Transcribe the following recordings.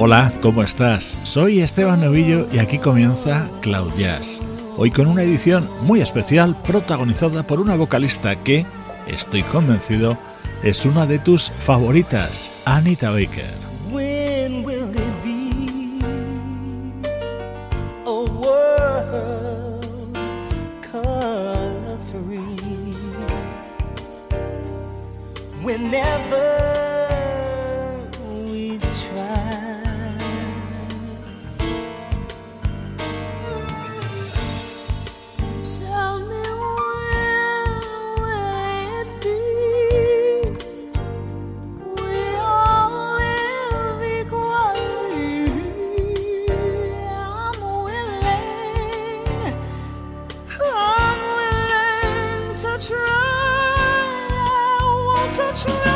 Hola, ¿cómo estás? Soy Esteban Novillo y aquí comienza Cloud Jazz. Hoy con una edición muy especial protagonizada por una vocalista que, estoy convencido, es una de tus favoritas, Anita Baker. Try. I want to try.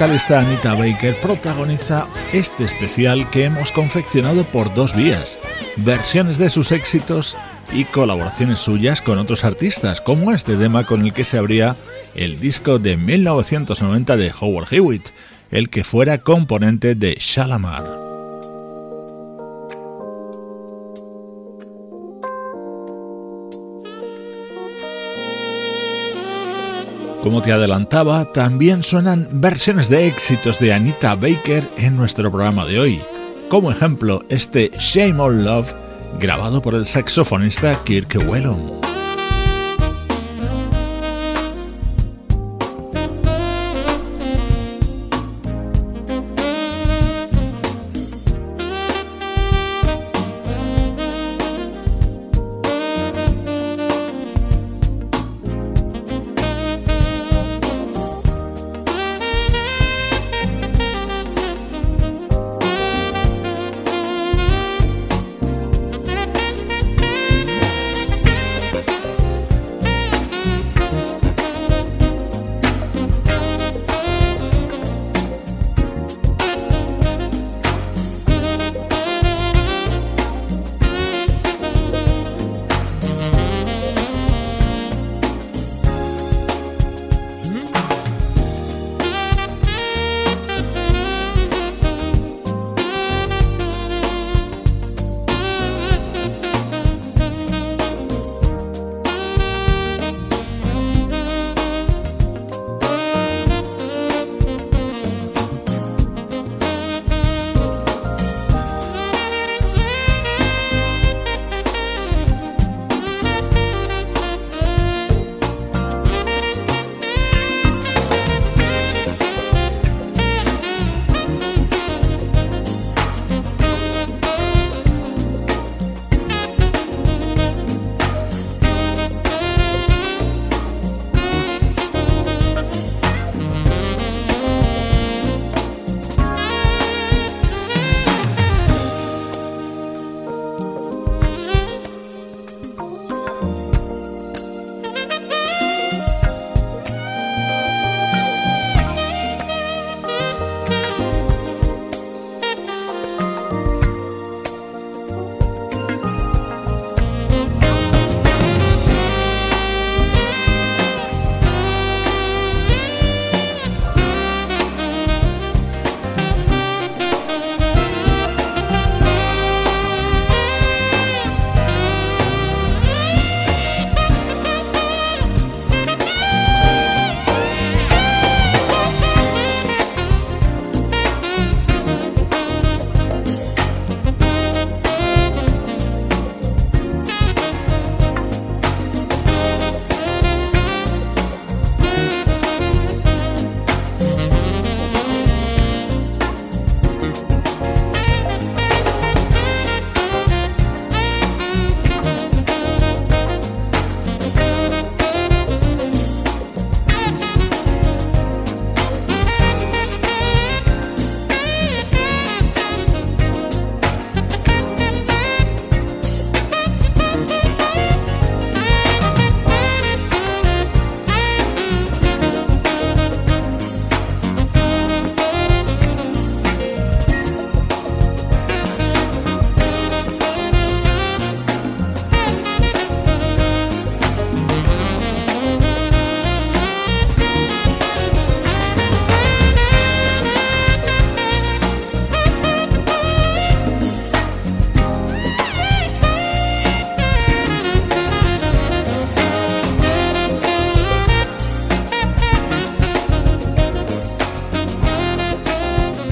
Vocalista Anita Baker protagoniza este especial que hemos confeccionado por dos vías, versiones de sus éxitos y colaboraciones suyas con otros artistas, como este tema con el que se abría el disco de 1990 de Howard Hewitt, el que fuera componente de Shalamar. Como te adelantaba, también suenan versiones de éxitos de Anita Baker en nuestro programa de hoy. Como ejemplo, este Shame on Love, grabado por el saxofonista Kirk Whelan.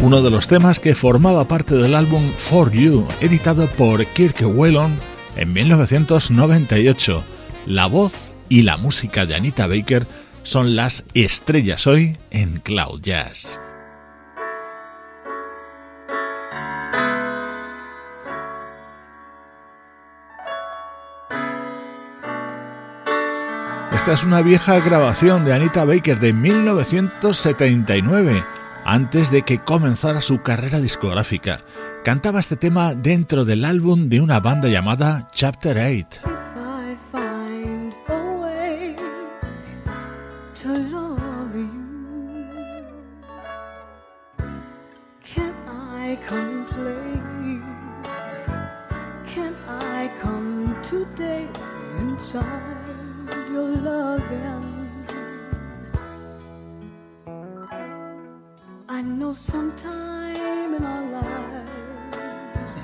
Uno de los temas que formaba parte del álbum For You, editado por Kirk Whelan en 1998. La voz y la música de Anita Baker son las estrellas hoy en Cloud Jazz. Esta es una vieja grabación de Anita Baker de 1979 antes de que comenzara su carrera discográfica. Cantaba este tema dentro del álbum de una banda llamada Chapter 8. know sometime in our lives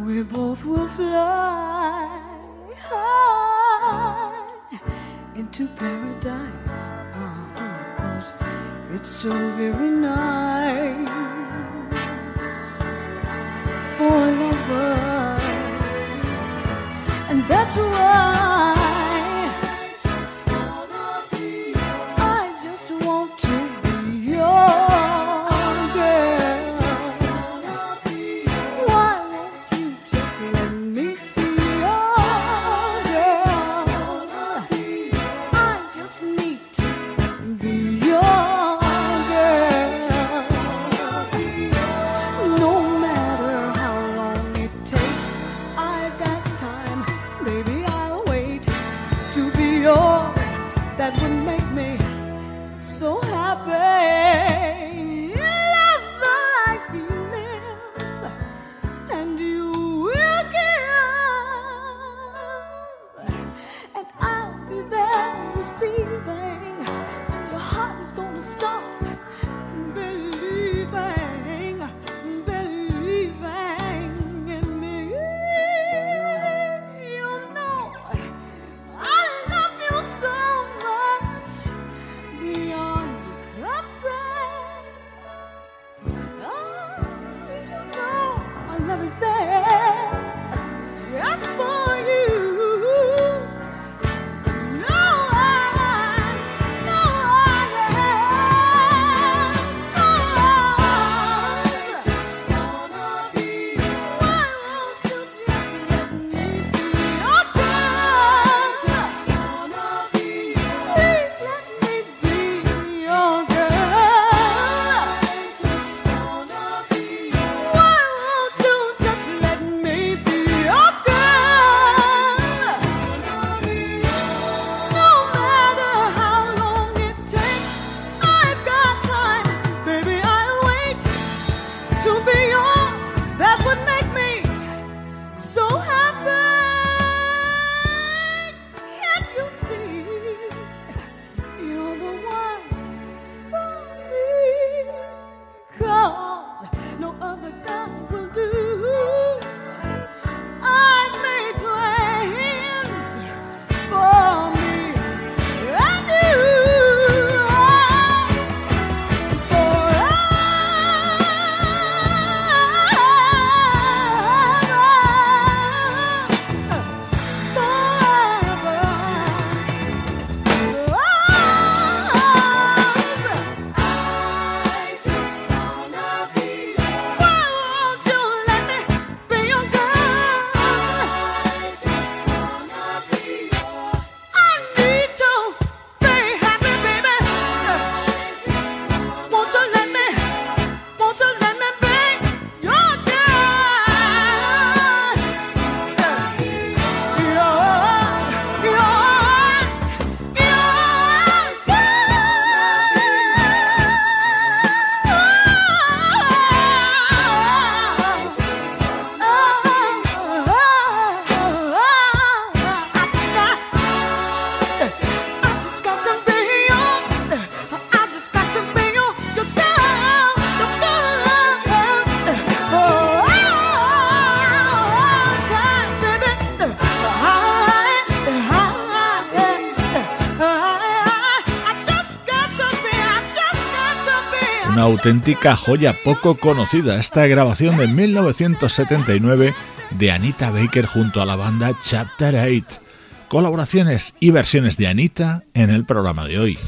we both will fly high into paradise. uh-huh, it's so very nice for lovers, and that's why. make me so happy. auténtica joya poco conocida, esta grabación de 1979 de Anita Baker junto a la banda Chapter 8. Colaboraciones y versiones de Anita en el programa de hoy.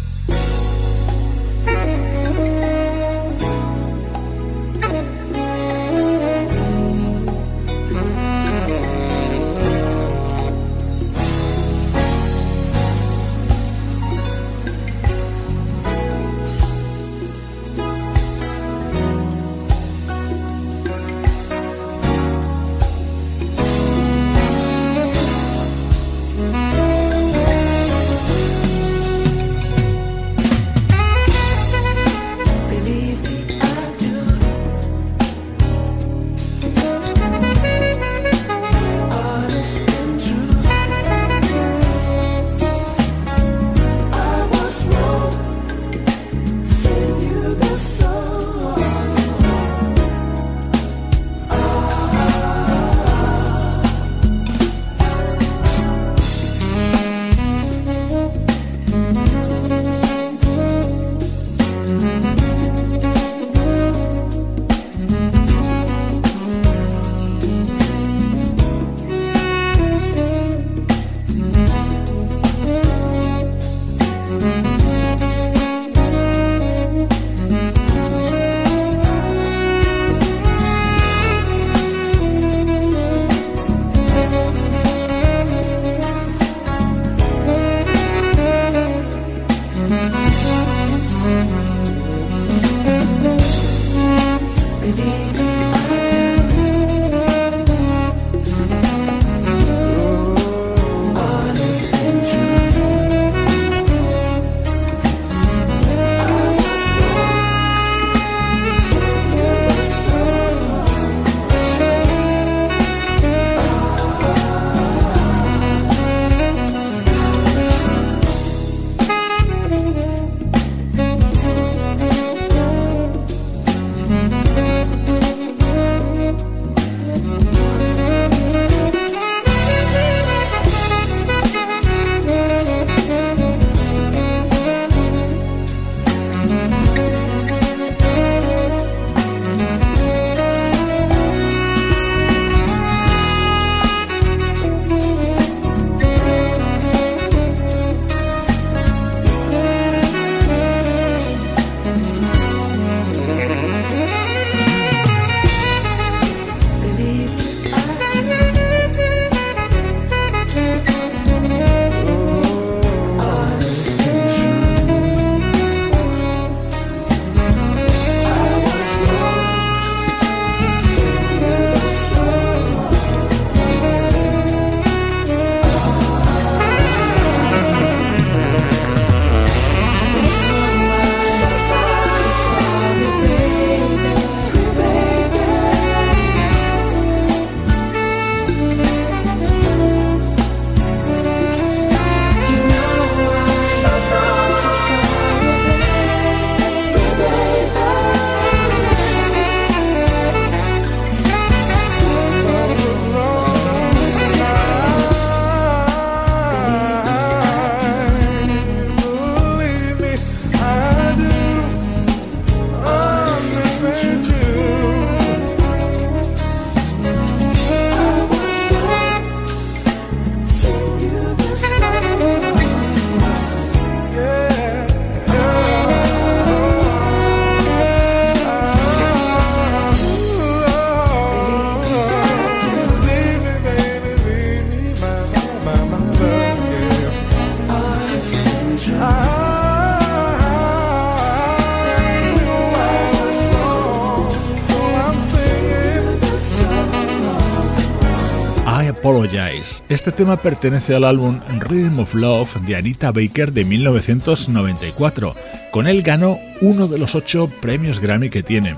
Este tema pertenece al álbum Rhythm of Love de Anita Baker de 1994. Con él ganó uno de los ocho premios Grammy que tiene.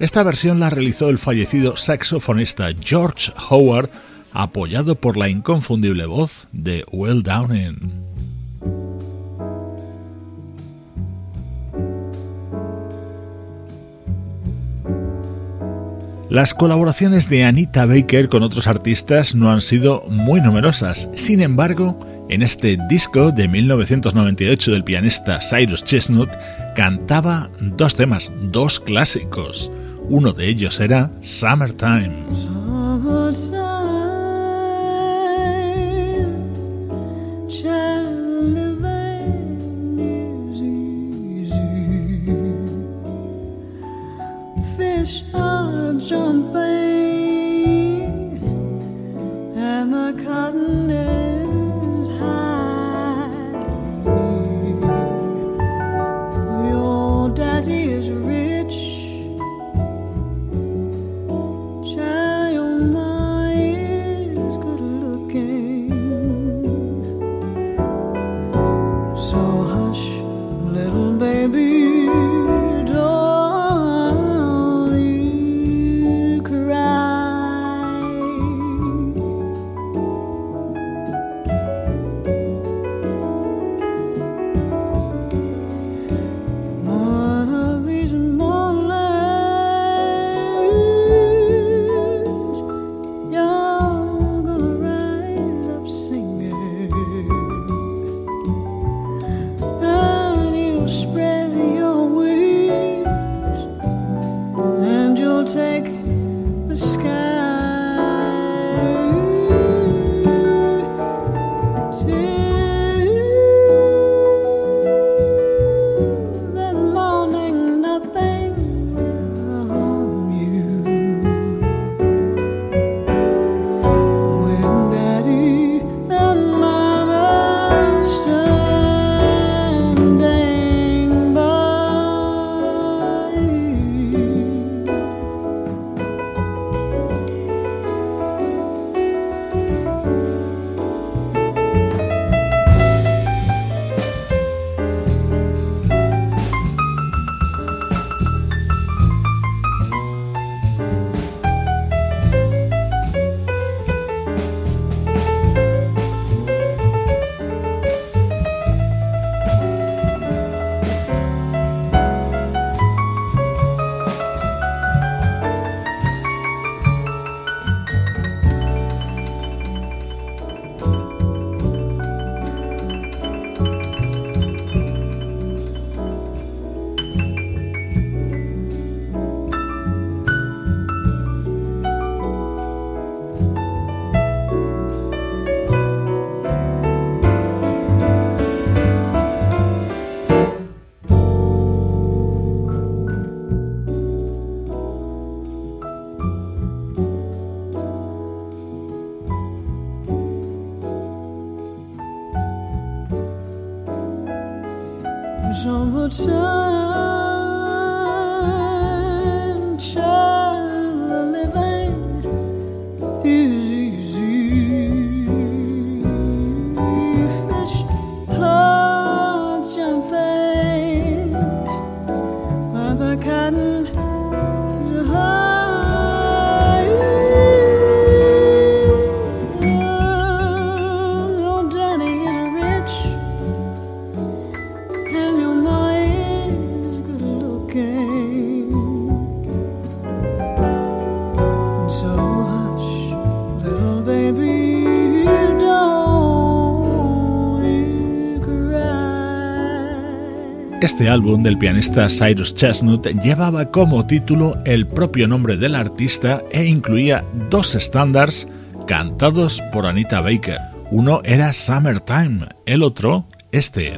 Esta versión la realizó el fallecido saxofonista George Howard, apoyado por la inconfundible voz de Will Downing. Las colaboraciones de Anita Baker con otros artistas no han sido muy numerosas. Sin embargo, en este disco de 1998 del pianista Cyrus Chestnut cantaba dos temas, dos clásicos. Uno de ellos era Summertime. Este álbum del pianista Cyrus Chestnut llevaba como título el propio nombre del artista e incluía dos estándares cantados por Anita Baker. Uno era Summertime, el otro este.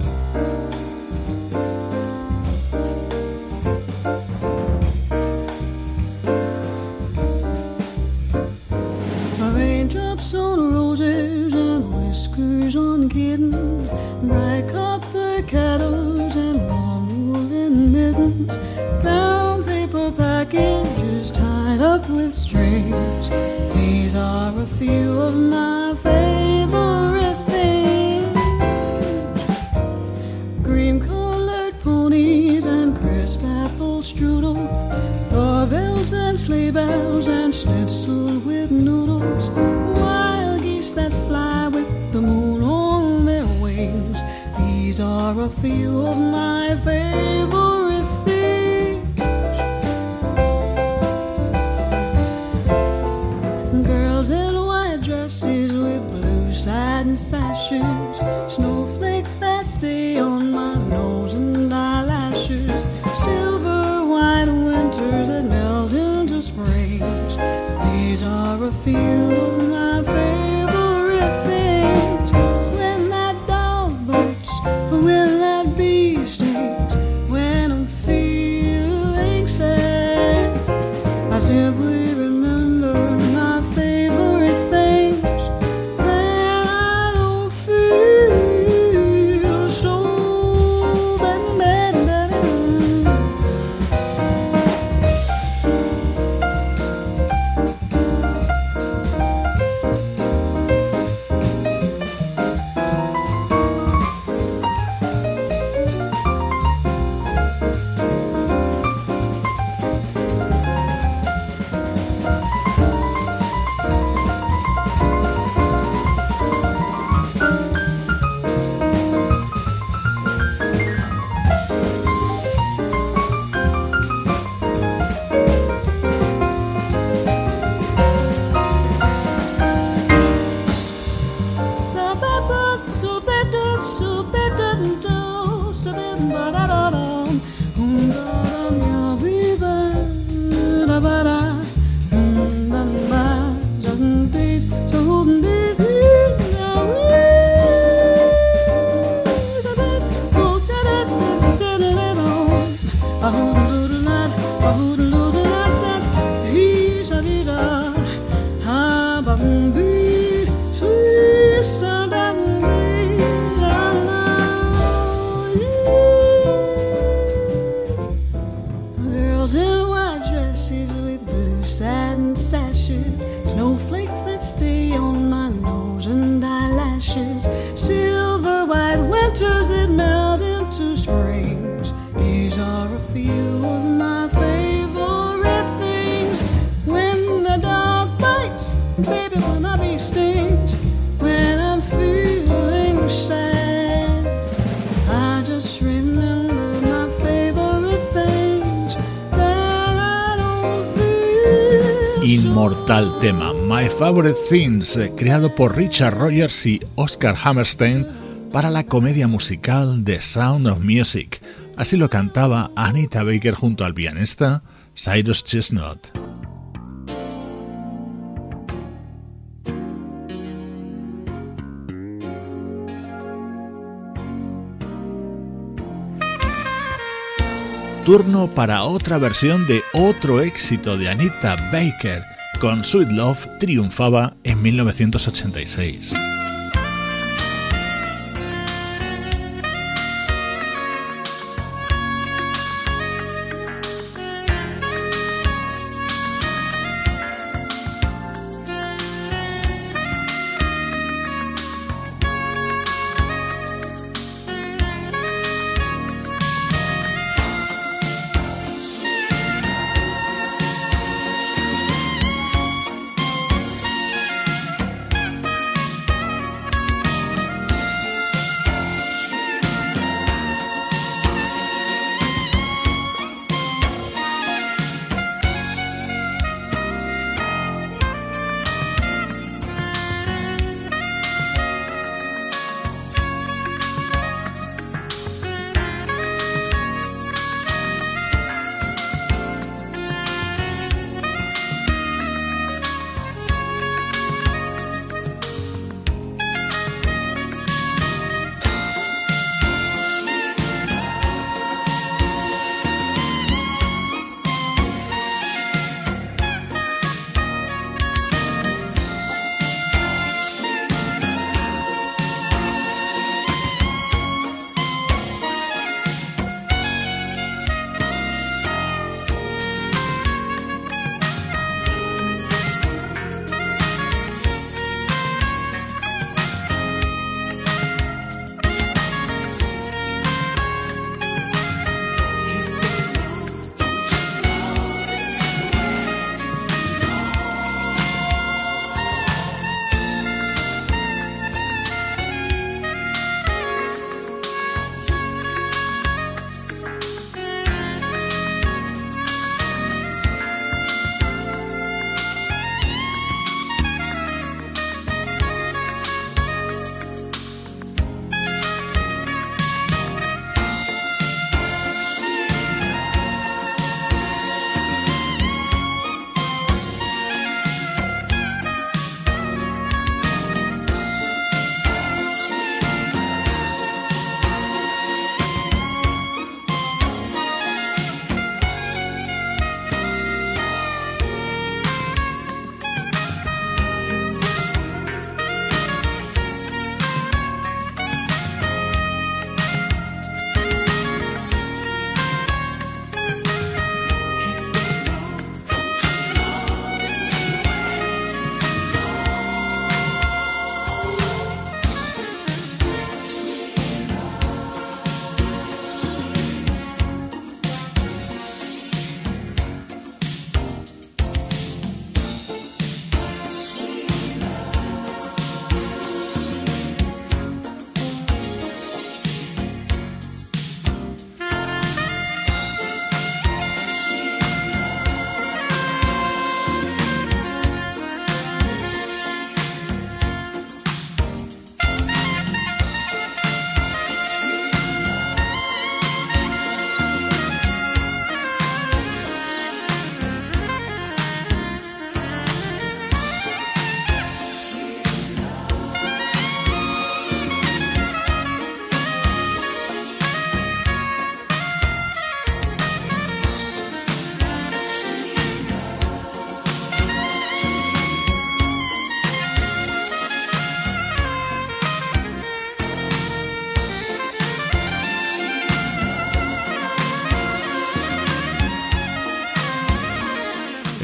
Favorite Things, eh, creado por Richard Rogers y Oscar Hammerstein para la comedia musical The Sound of Music. Así lo cantaba Anita Baker junto al pianista Cyrus Chestnut. Turno para otra versión de otro éxito de Anita Baker con Sweet Love triunfaba en 1986.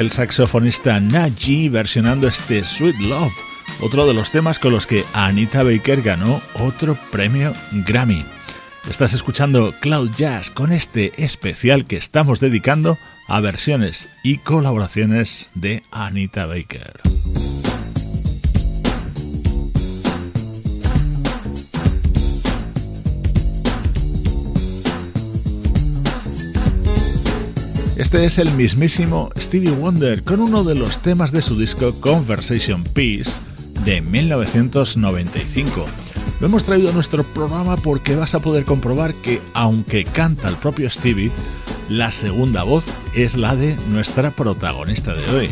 El saxofonista Naji versionando este Sweet Love, otro de los temas con los que Anita Baker ganó otro premio Grammy. Estás escuchando Cloud Jazz con este especial que estamos dedicando a versiones y colaboraciones de Anita Baker. Este es el mismísimo Stevie Wonder con uno de los temas de su disco Conversation Peace de 1995. Lo hemos traído a nuestro programa porque vas a poder comprobar que, aunque canta el propio Stevie, la segunda voz es la de nuestra protagonista de hoy.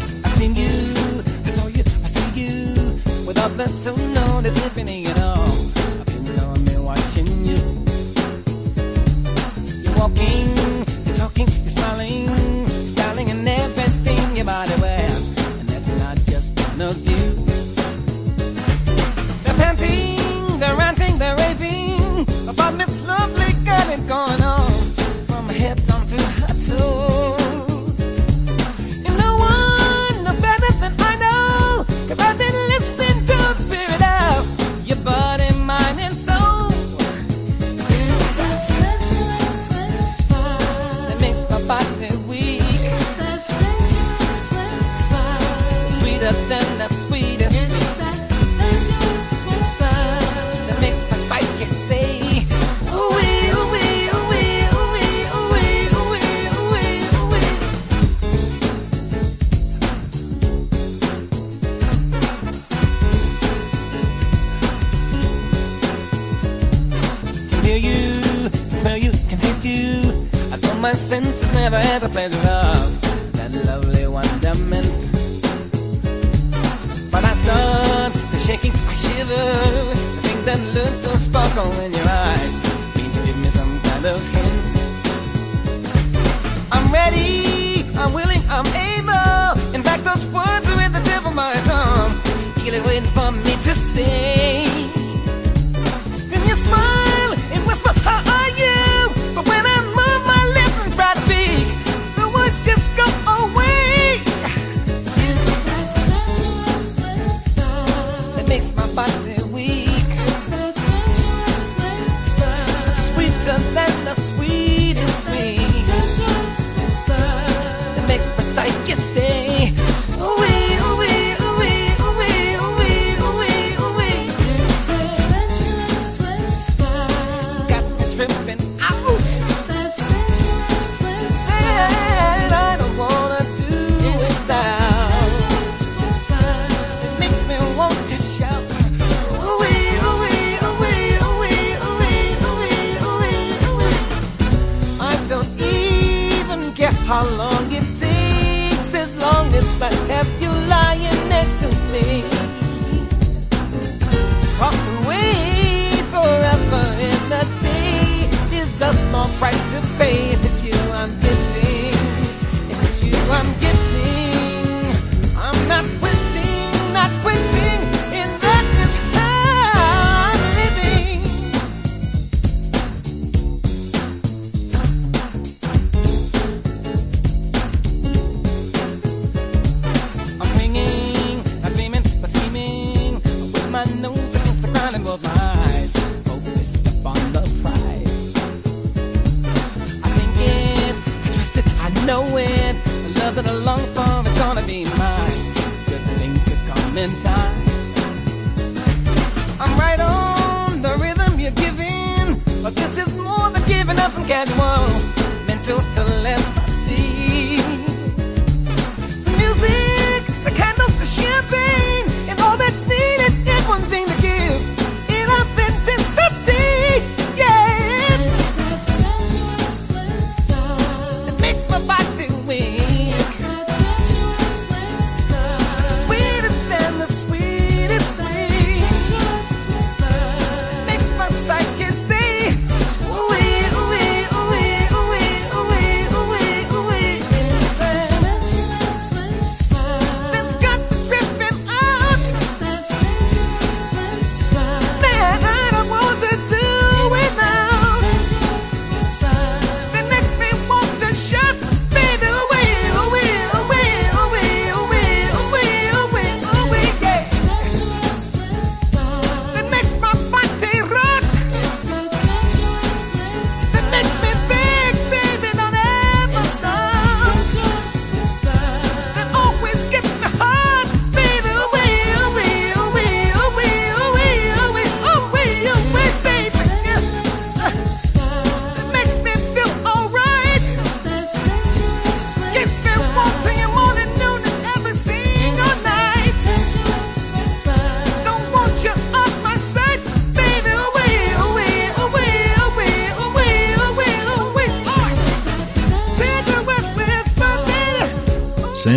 accept them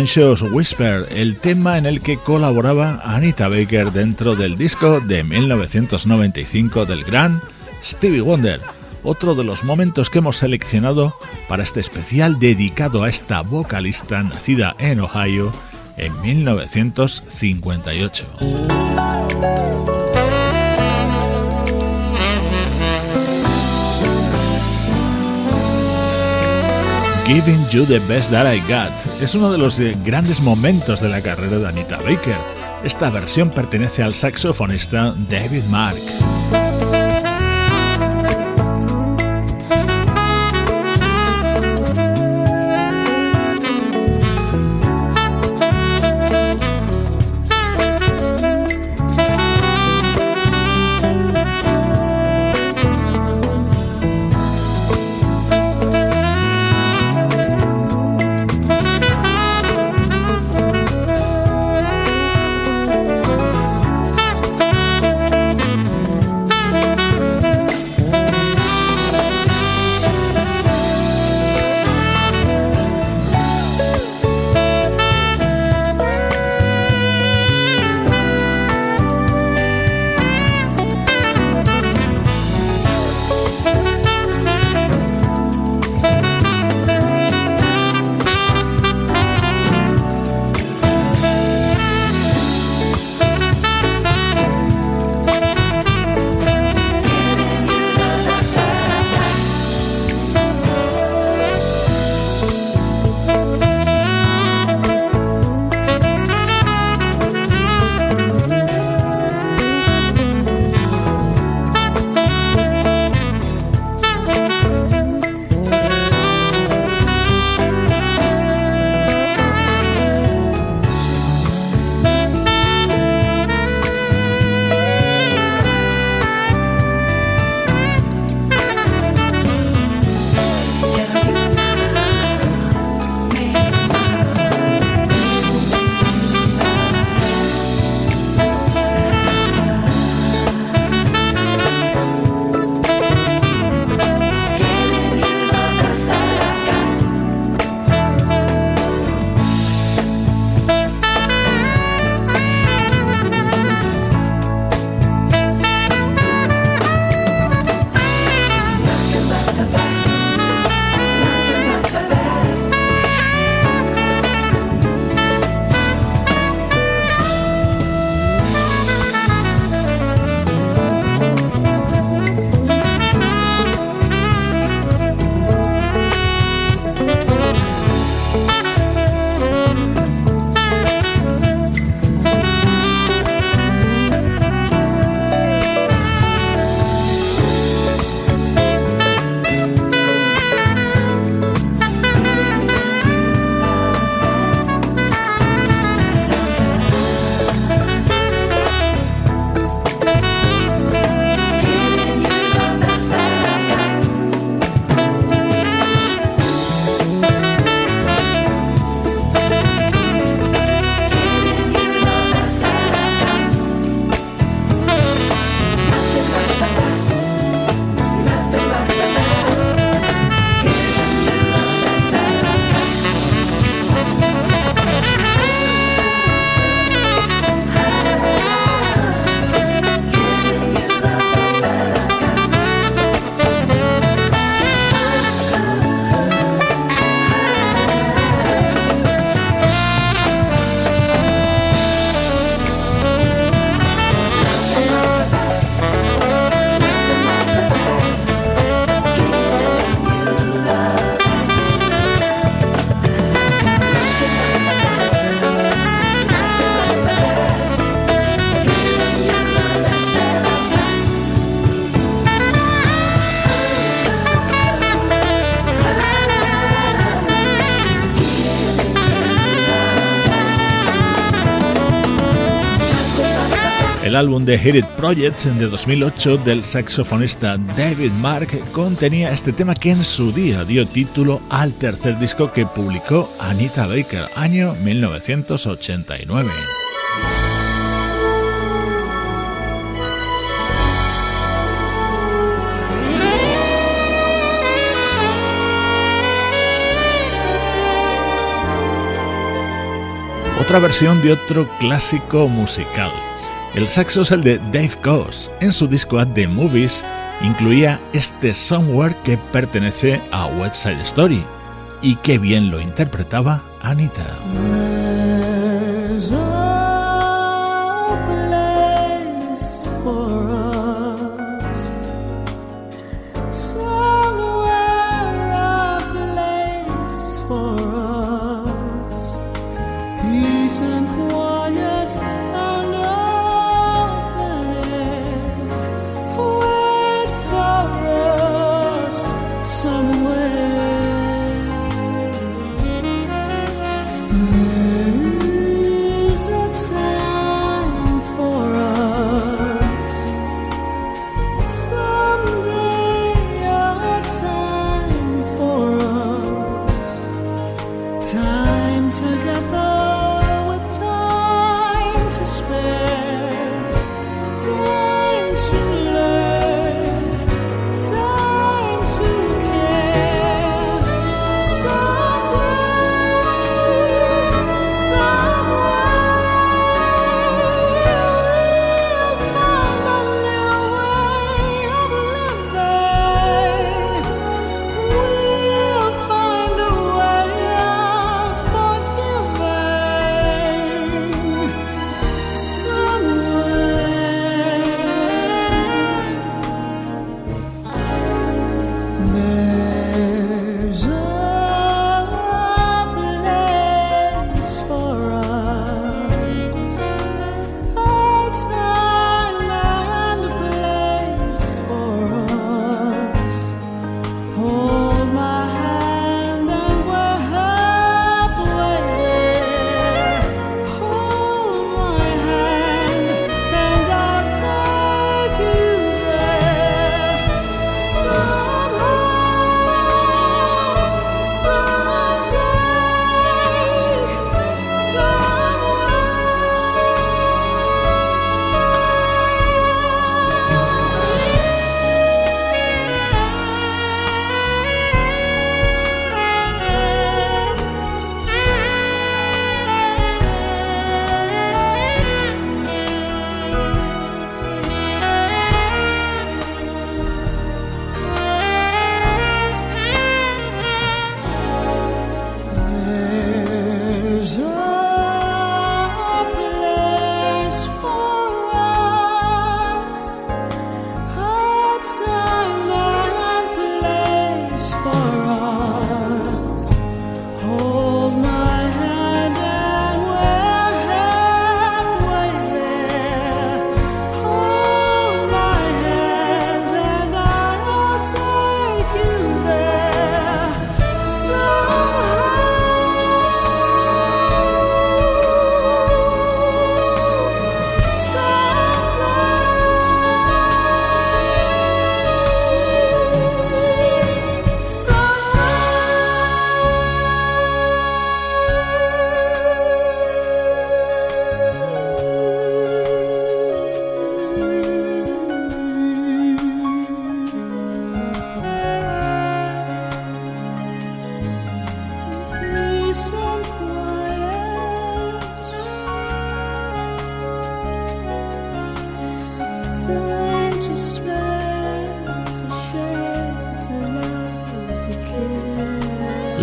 Whisper, el tema en el que colaboraba Anita Baker dentro del disco de 1995 del gran Stevie Wonder, otro de los momentos que hemos seleccionado para este especial dedicado a esta vocalista nacida en Ohio en 1958. Giving You the Best That I Got es uno de los eh, grandes momentos de la carrera de Anita Baker. Esta versión pertenece al saxofonista David Mark. El álbum de Hit It Project de 2008 del saxofonista David Mark contenía este tema que en su día dio título al tercer disco que publicó Anita Baker, año 1989. otra versión de otro clásico musical. El saxo es el de Dave Goss. En su disco At The Movies incluía este Somewhere que pertenece a West Side Story. Y qué bien lo interpretaba Anita.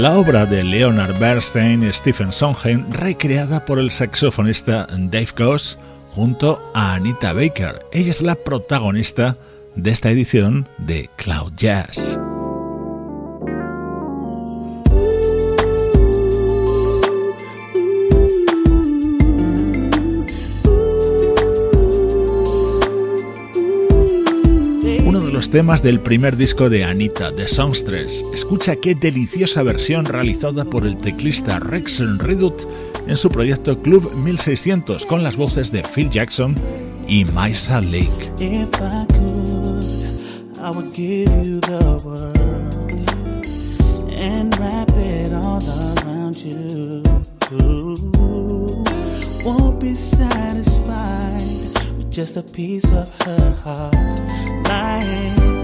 La obra de Leonard Bernstein y Stephen Sondheim recreada por el saxofonista Dave Goss junto a Anita Baker. Ella es la protagonista de esta edición de Cloud Jazz. Uno de los temas del primer disco de Anita, The Songstress. Escucha qué deliciosa versión realizada por el teclista Rex Redut en su proyecto Club 1600 con las voces de Phil Jackson y Maisa Lake. Just a piece of her heart, my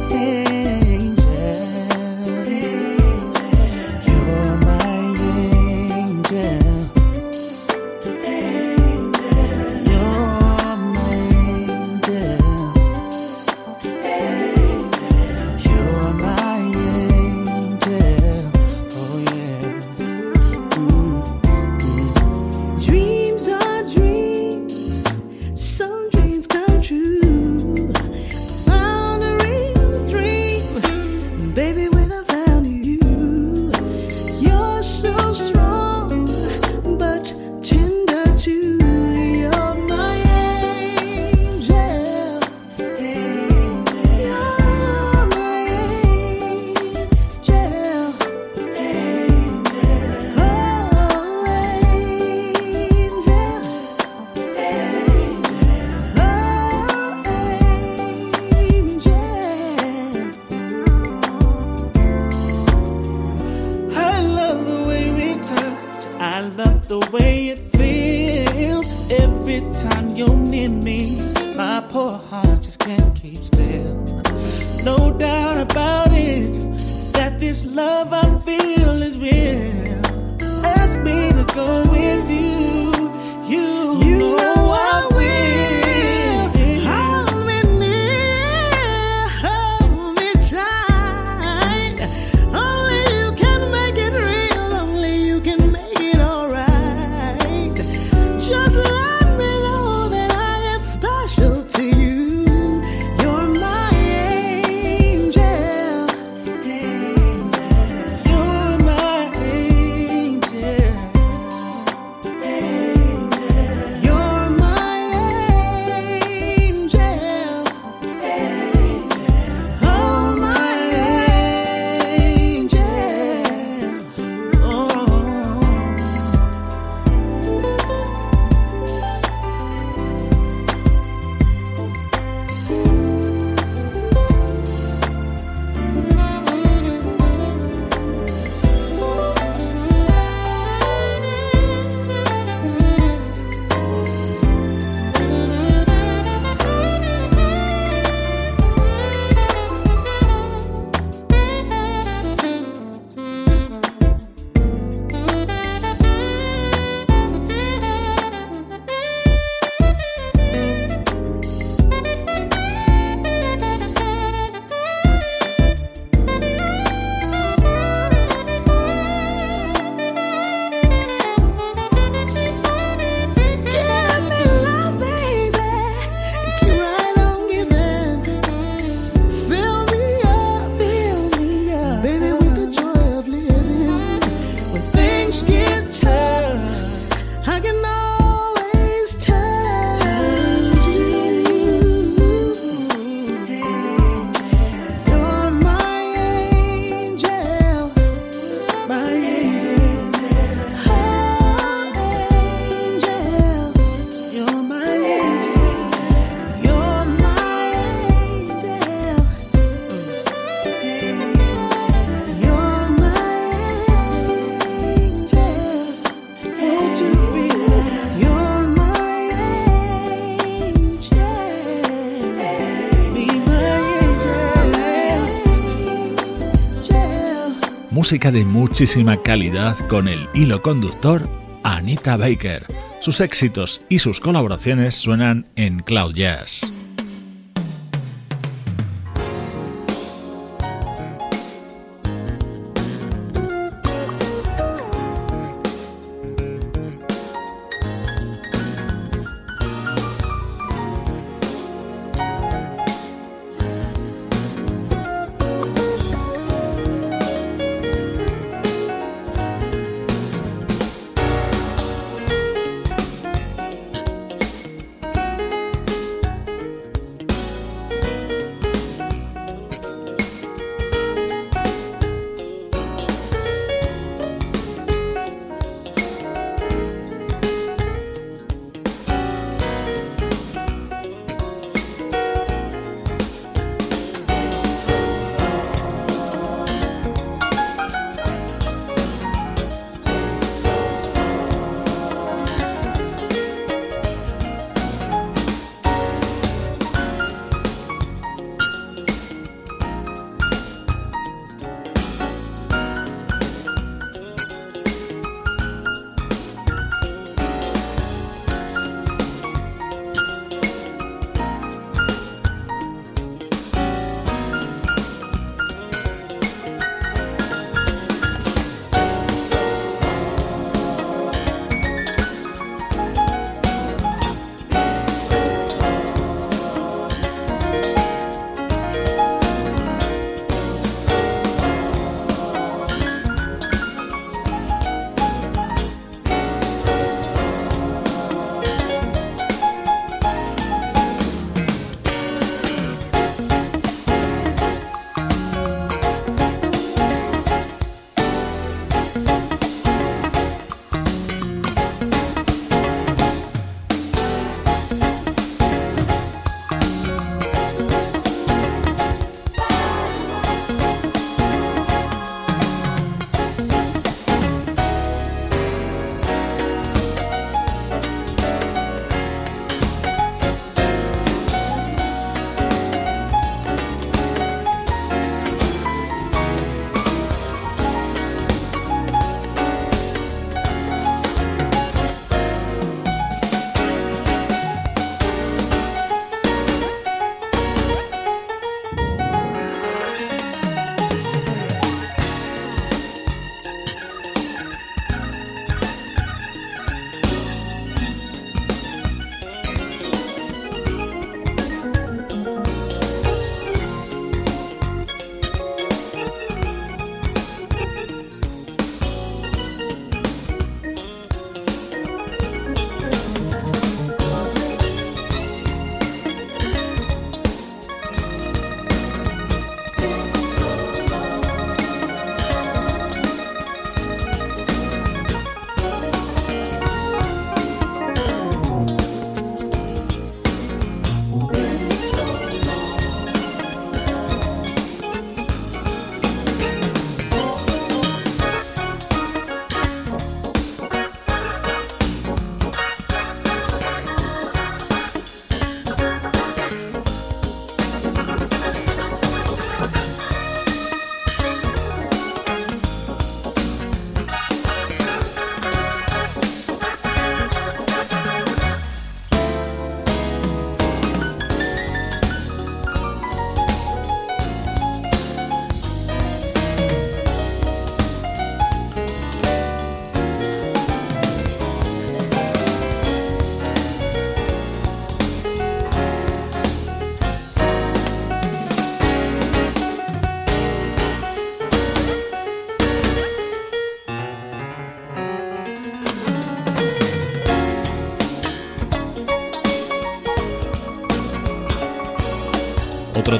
música de muchísima calidad con el hilo conductor Anita Baker. Sus éxitos y sus colaboraciones suenan en Cloud Jazz.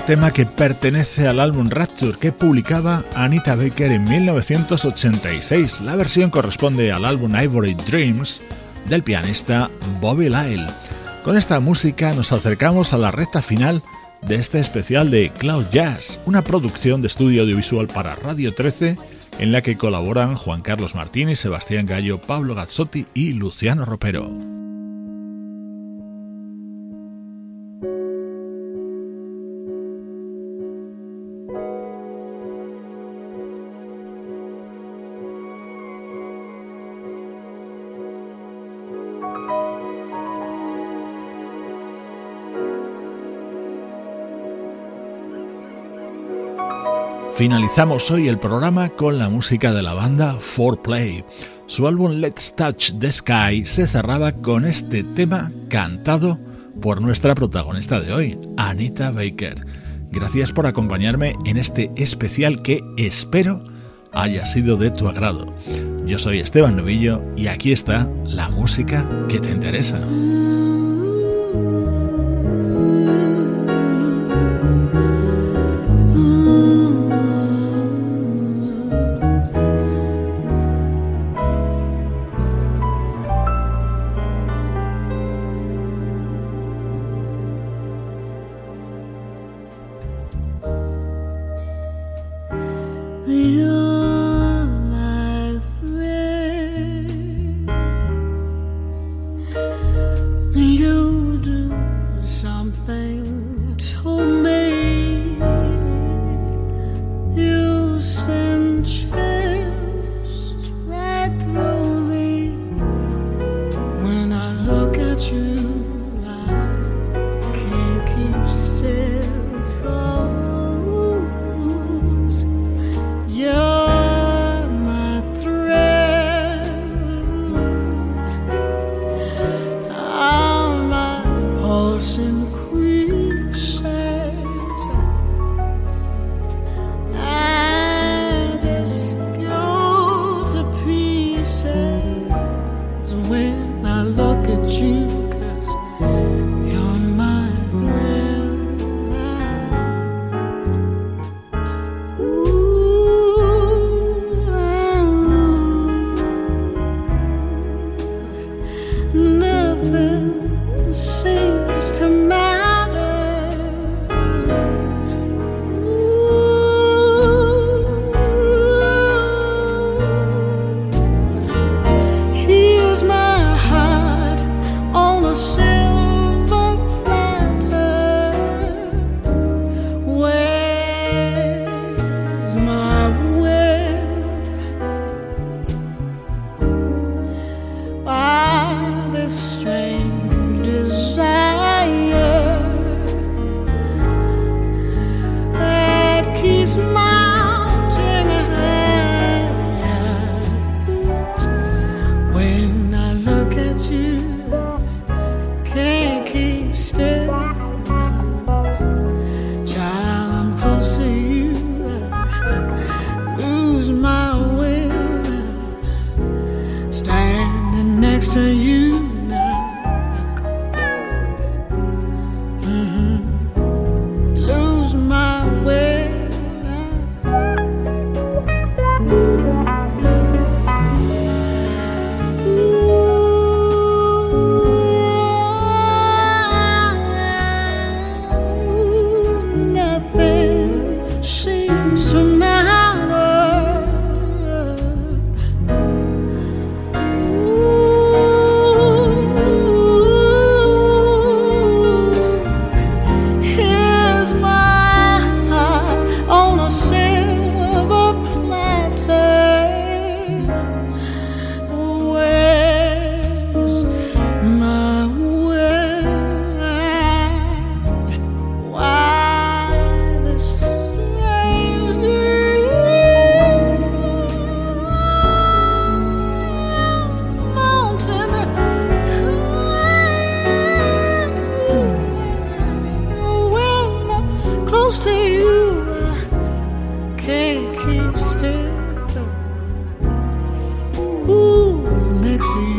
Tema que pertenece al álbum Rapture que publicaba Anita Baker en 1986. La versión corresponde al álbum Ivory Dreams del pianista Bobby Lyle. Con esta música nos acercamos a la recta final de este especial de Cloud Jazz, una producción de estudio audiovisual para Radio 13 en la que colaboran Juan Carlos Martínez, Sebastián Gallo, Pablo Gazzotti y Luciano Ropero. Finalizamos hoy el programa con la música de la banda 4Play. Su álbum Let's Touch the Sky se cerraba con este tema cantado por nuestra protagonista de hoy, Anita Baker. Gracias por acompañarme en este especial que espero haya sido de tu agrado. Yo soy Esteban Novillo y aquí está la música que te interesa. See.